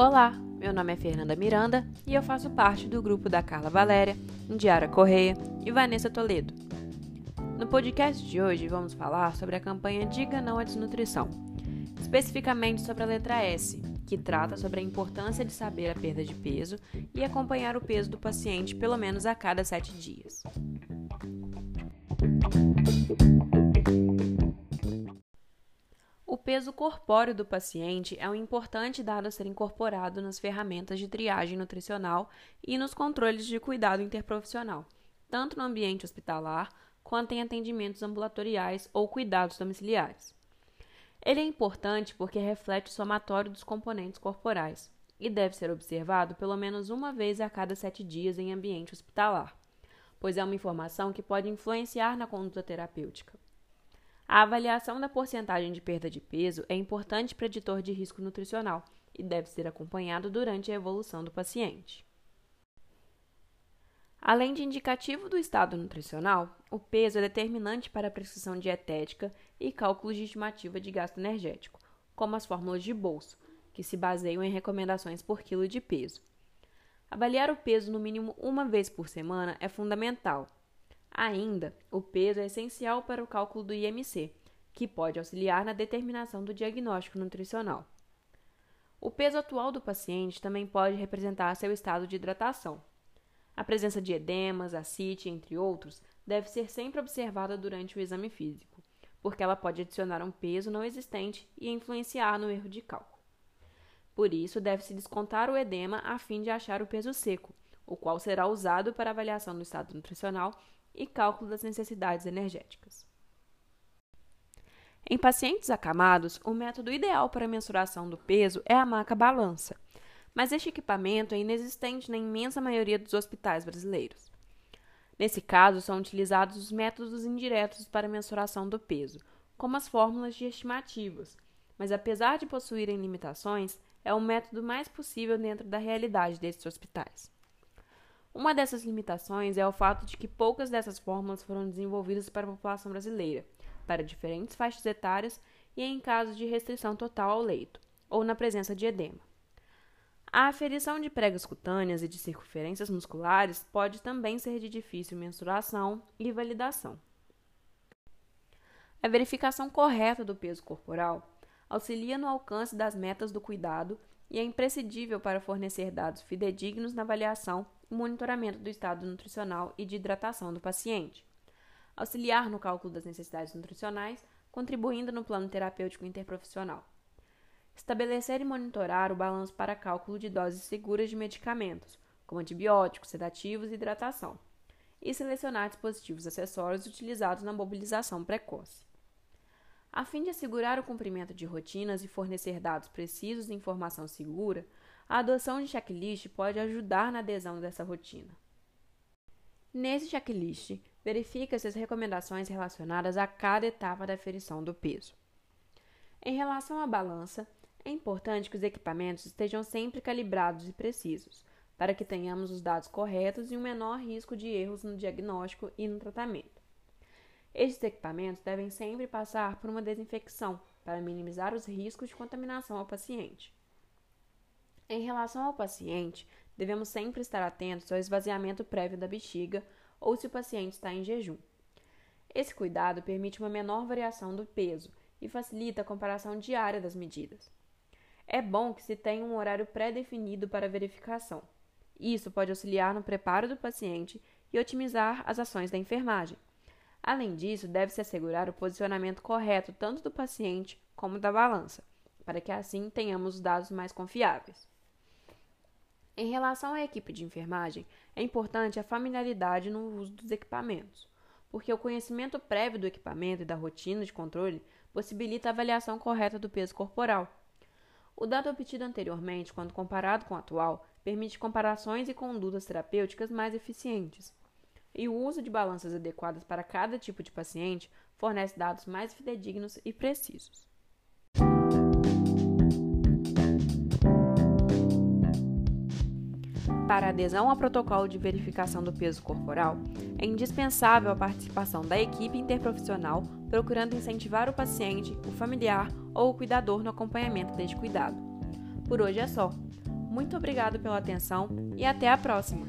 Olá, meu nome é Fernanda Miranda e eu faço parte do grupo da Carla Valéria, Indiara Correia e Vanessa Toledo. No podcast de hoje vamos falar sobre a campanha Diga Não à Desnutrição, especificamente sobre a letra S, que trata sobre a importância de saber a perda de peso e acompanhar o peso do paciente pelo menos a cada sete dias. Peso corpóreo do paciente é um importante dado a ser incorporado nas ferramentas de triagem nutricional e nos controles de cuidado interprofissional, tanto no ambiente hospitalar quanto em atendimentos ambulatoriais ou cuidados domiciliares. Ele é importante porque reflete o somatório dos componentes corporais e deve ser observado pelo menos uma vez a cada sete dias em ambiente hospitalar, pois é uma informação que pode influenciar na conduta terapêutica. A avaliação da porcentagem de perda de peso é importante preditor de risco nutricional e deve ser acompanhado durante a evolução do paciente. Além de indicativo do estado nutricional, o peso é determinante para a prescrição dietética e cálculos de estimativa de gasto energético, como as fórmulas de bolso, que se baseiam em recomendações por quilo de peso. Avaliar o peso no mínimo uma vez por semana é fundamental Ainda, o peso é essencial para o cálculo do IMC, que pode auxiliar na determinação do diagnóstico nutricional. O peso atual do paciente também pode representar seu estado de hidratação. A presença de edemas, ascite, entre outros, deve ser sempre observada durante o exame físico, porque ela pode adicionar um peso não existente e influenciar no erro de cálculo. Por isso, deve-se descontar o edema a fim de achar o peso seco, o qual será usado para avaliação do estado nutricional e cálculo das necessidades energéticas. Em pacientes acamados, o método ideal para mensuração do peso é a maca balança, mas este equipamento é inexistente na imensa maioria dos hospitais brasileiros. Nesse caso, são utilizados os métodos indiretos para mensuração do peso, como as fórmulas de estimativas, mas apesar de possuírem limitações, é o método mais possível dentro da realidade desses hospitais. Uma dessas limitações é o fato de que poucas dessas fórmulas foram desenvolvidas para a população brasileira, para diferentes faixas etárias e em casos de restrição total ao leito, ou na presença de edema. A aferição de pregas cutâneas e de circunferências musculares pode também ser de difícil mensuração e validação. A verificação correta do peso corporal auxilia no alcance das metas do cuidado e é imprescindível para fornecer dados fidedignos na avaliação monitoramento do estado nutricional e de hidratação do paciente, auxiliar no cálculo das necessidades nutricionais, contribuindo no plano terapêutico interprofissional. Estabelecer e monitorar o balanço para cálculo de doses seguras de medicamentos, como antibióticos, sedativos e hidratação, e selecionar dispositivos acessórios utilizados na mobilização precoce. A fim de assegurar o cumprimento de rotinas e fornecer dados precisos e informação segura, a adoção de checklist pode ajudar na adesão dessa rotina. Nesse checklist, verifica-se as recomendações relacionadas a cada etapa da aferição do peso. Em relação à balança, é importante que os equipamentos estejam sempre calibrados e precisos, para que tenhamos os dados corretos e um menor risco de erros no diagnóstico e no tratamento. Estes equipamentos devem sempre passar por uma desinfecção para minimizar os riscos de contaminação ao paciente. Em relação ao paciente, devemos sempre estar atentos ao esvaziamento prévio da bexiga ou se o paciente está em jejum. Esse cuidado permite uma menor variação do peso e facilita a comparação diária das medidas. É bom que se tenha um horário pré-definido para verificação. Isso pode auxiliar no preparo do paciente e otimizar as ações da enfermagem. Além disso, deve-se assegurar o posicionamento correto tanto do paciente como da balança, para que assim tenhamos os dados mais confiáveis. Em relação à equipe de enfermagem, é importante a familiaridade no uso dos equipamentos, porque o conhecimento prévio do equipamento e da rotina de controle possibilita a avaliação correta do peso corporal. O dado obtido anteriormente, quando comparado com o atual, permite comparações e condutas terapêuticas mais eficientes. E o uso de balanças adequadas para cada tipo de paciente fornece dados mais fidedignos e precisos. Para adesão ao protocolo de verificação do peso corporal, é indispensável a participação da equipe interprofissional, procurando incentivar o paciente, o familiar ou o cuidador no acompanhamento deste cuidado. Por hoje é só. Muito obrigado pela atenção e até a próxima!